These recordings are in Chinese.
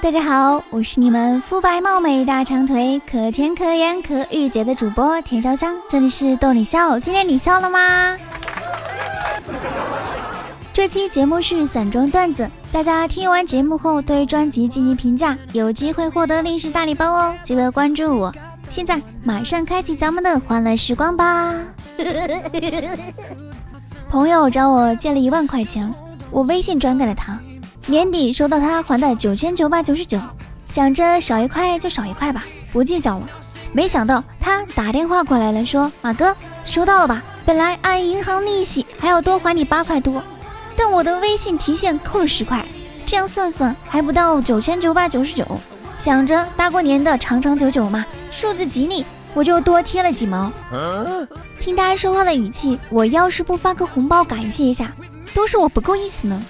大家好，我是你们肤白貌美、大长腿、可甜可盐可御姐的主播田潇湘，这里是逗你笑。今天你笑了吗？这期节目是散装段子，大家听完节目后对专辑进行评价，有机会获得历史大礼包哦！记得关注我。现在马上开启咱们的欢乐时光吧。朋友找我借了一万块钱，我微信转给了他。年底收到他还的九千九百九十九，想着少一块就少一块吧，不计较了。没想到他打电话过来了，说马哥收到了吧？本来按银行利息还要多还你八块多，但我的微信提现扣了十块，这样算算还不到九千九百九十九。想着大过年的长长久久嘛，数字吉利，我就多贴了几毛。听他说话的语气，我要是不发个红包感谢一下，都是我不够意思呢。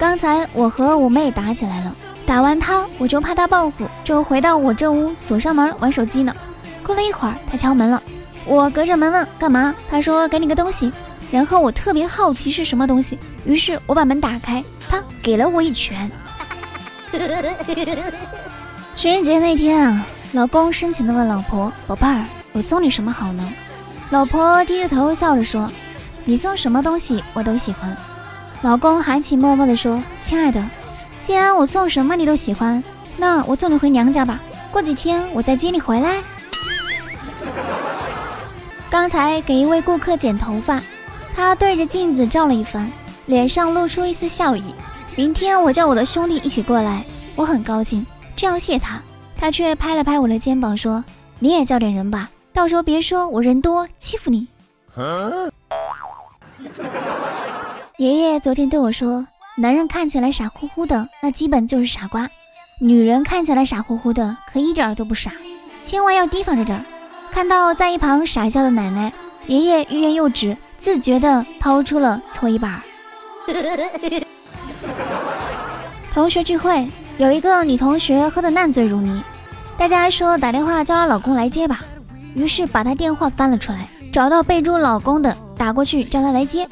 刚才我和我妹打起来了，打完她我就怕她报复，就回到我这屋锁上门玩手机呢。过了一会儿，她敲门了，我隔着门问干嘛，她说给你个东西。然后我特别好奇是什么东西，于是我把门打开，她给了我一拳。情人节那天啊，老公深情地问老婆：“宝贝儿，我送你什么好呢？”老婆低着头笑着说：“你送什么东西我都喜欢。”老公含情脉脉地说：“亲爱的，既然我送什么你都喜欢，那我送你回娘家吧。过几天我再接你回来。”刚才给一位顾客剪头发，他对着镜子照了一番，脸上露出一丝笑意。明天我叫我的兄弟一起过来，我很高兴，正要谢他，他却拍了拍我的肩膀说：“你也叫点人吧，到时候别说我人多欺负你。”爷爷昨天对我说：“男人看起来傻乎乎的，那基本就是傻瓜；女人看起来傻乎乎的，可一点都不傻，千万要提防着点儿。”看到在一旁傻笑的奶奶，爷爷欲言又止，自觉地掏出了搓衣板。同学聚会，有一个女同学喝得烂醉如泥，大家说打电话叫她老公来接吧，于是把她电话翻了出来，找到备注老公的，打过去叫她来接。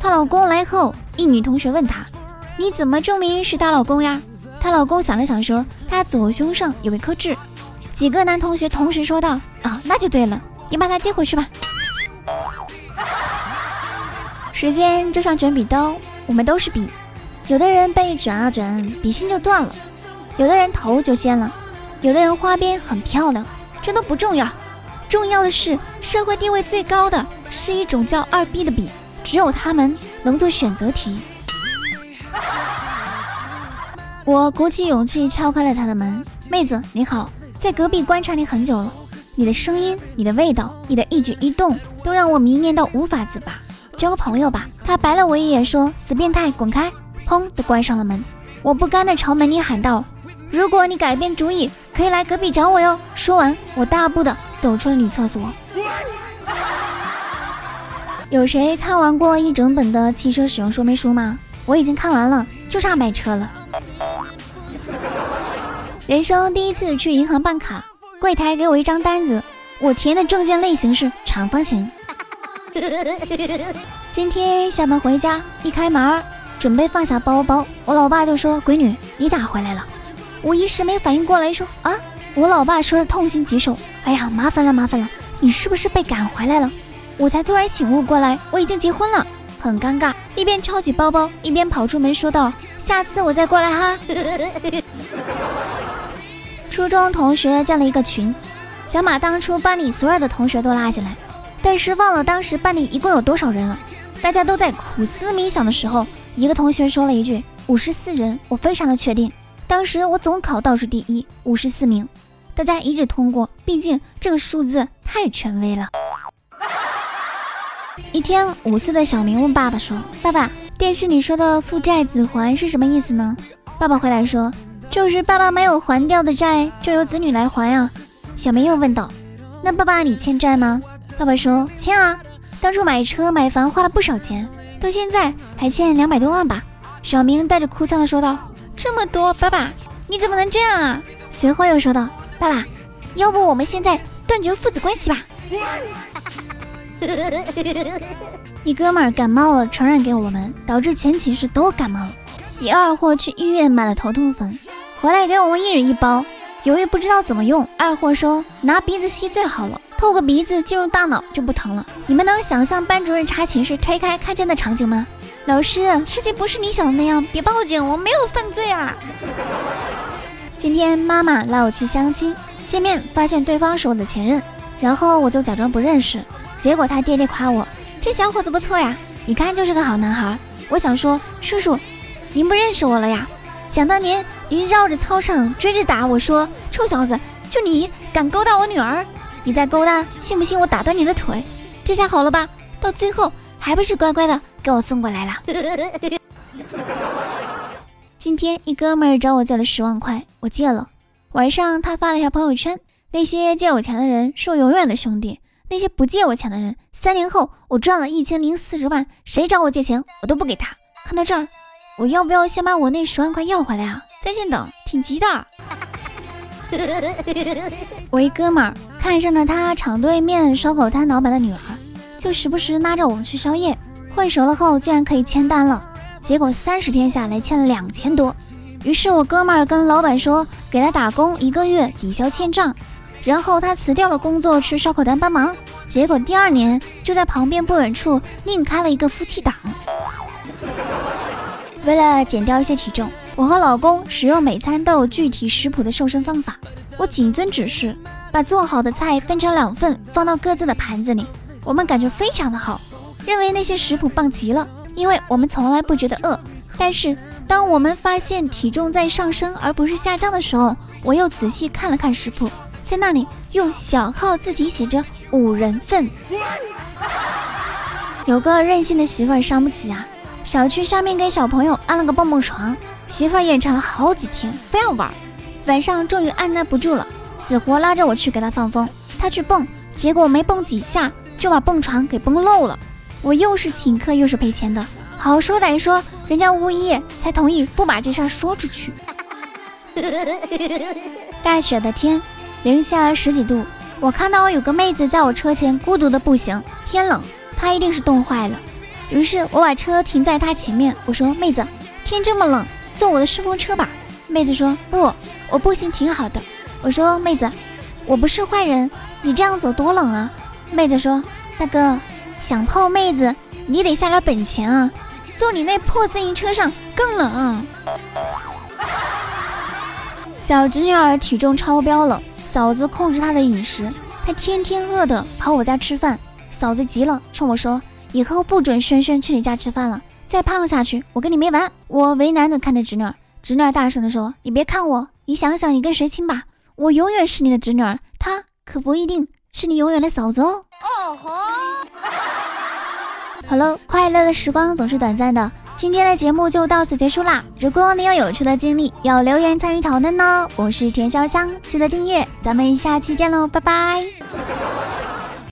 她老公来后，一女同学问她：“你怎么证明是她老公呀？”她老公想了想说：“她左胸上有一颗痣。”几个男同学同时说道：“啊，那就对了，你把她接回去吧。”时间就像卷笔刀，我们都是笔，有的人被卷啊卷，笔芯就断了；有的人头就尖了；有的人花边很漂亮，这都不重要，重要的是社会地位最高的是一种叫二 B 的笔。只有他们能做选择题。我鼓起勇气敲开了他的门，妹子你好，在隔壁观察你很久了，你的声音、你的味道、你的一举一动都让我迷恋到无法自拔。交个朋友吧。他白了我一眼，说：“死变态，滚开！”砰的关上了门。我不甘的朝门里喊道：“如果你改变主意，可以来隔壁找我哟。”说完，我大步的走出了女厕所。有谁看完过一整本的汽车使用说明书吗？我已经看完了，就差买车了。人生第一次去银行办卡，柜台给我一张单子，我填的证件类型是长方形。今天下班回家，一开门准备放下包包，我老爸就说：“闺女，你咋回来了？”我一时没反应过来，说：“啊！”我老爸说的痛心疾首：“哎呀，麻烦了，麻烦了，你是不是被赶回来了？”我才突然醒悟过来，我已经结婚了，很尴尬，一边抄起包包，一边跑出门说道：“下次我再过来哈。”初中同学建了一个群，想把当初班里所有的同学都拉进来，但是忘了当时班里一共有多少人了。大家都在苦思冥想的时候，一个同学说了一句：“五十四人。”我非常的确定，当时我总考倒数第一，五十四名，大家一致通过，毕竟这个数字太权威了。一天，五岁的小明问爸爸说：“爸爸，电视里说的父债子还是什么意思呢？”爸爸回来说：“就是爸爸没有还掉的债，就由子女来还啊。”小明又问道：“那爸爸你欠债吗？”爸爸说：“欠啊，当初买车买房花了不少钱，到现在还欠两百多万吧。”小明带着哭腔的说道：“这么多，爸爸你怎么能这样啊？”随后又说道：“爸爸，要不我们现在断绝父子关系吧？” 一哥们儿感冒了，传染给我们，导致全寝室都感冒了。一二货去医院买了头痛粉，回来给我们一人一包。由于不知道怎么用，二货说拿鼻子吸最好了，透过鼻子进入大脑就不疼了。你们能想象班主任查寝室推开看见的场景吗？老师，事情不是你想的那样，别报警，我没有犯罪啊。今天妈妈拉我去相亲，见面发现对方是我的前任，然后我就假装不认识，结果他爹爹夸我这小伙子不错呀，一看就是个好男孩。我想说叔叔，您不认识我了呀？想当年您绕着操场追着打我说臭小子，就你敢勾搭我女儿？你再勾搭，信不信我打断你的腿？这下好了吧？到最后还不是乖乖的给我送过来了。今天一哥们儿找我借了十万块，我借了。晚上他发了一条朋友圈：那些借我钱的人是我永远的兄弟，那些不借我钱的人，三年后我赚了一千零四十万，谁找我借钱我都不给他。看到这儿，我要不要先把我那十万块要回来啊？在线等，挺急的。我一哥们儿看上了他厂对面烧烤摊老板的女儿，就时不时拉着我们去宵夜。混熟了后，竟然可以签单了。结果三十天下来欠了两千多，于是我哥们儿跟老板说给他打工一个月抵消欠账，然后他辞掉了工作去烧烤摊帮忙。结果第二年就在旁边不远处另开了一个夫妻档。为了减掉一些体重，我和老公使用每餐都有具体食谱的瘦身方法。我谨遵指示，把做好的菜分成两份放到各自的盘子里。我们感觉非常的好，认为那些食谱棒极了。因为我们从来不觉得饿，但是当我们发现体重在上升而不是下降的时候，我又仔细看了看食谱，在那里用小号字体写着五人份。有个任性的媳妇儿伤不起啊！小区上面给小朋友安了个蹦蹦床，媳妇儿眼馋了好几天，非要玩，晚上终于按捺不住了，死活拉着我去给他放风。他去蹦，结果没蹦几下就把蹦床给蹦漏了。我又是请客又是赔钱的，好说歹说，人家物业才同意不把这事儿说出去。大雪的天，零下十几度，我看到有个妹子在我车前孤独的不行。天冷，她一定是冻坏了。于是我把车停在她前面，我说：“妹子，天这么冷，坐我的顺风车吧。”妹子说：“不，我步行挺好的。”我说：“妹子，我不是坏人，你这样走多冷啊。”妹子说：“大哥。”想泡妹子，你得下点本钱啊！坐你那破自行车上更冷。小侄女儿体重超标了，嫂子控制她的饮食，她天天饿的跑我家吃饭。嫂子急了，冲我说：“以后不准轩轩去你家吃饭了，再胖下去我跟你没完。”我为难的看着侄女儿，侄女儿大声的说：“你别看我，你想想你跟谁亲吧，我永远是你的侄女儿，她可不一定是你永远的嫂子哦。”哦吼！好了，快乐的时光总是短暂的，今天的节目就到此结束啦。如果你有有趣的经历，要留言参与讨论呢。我是田潇湘，记得订阅，咱们下期见喽，拜拜。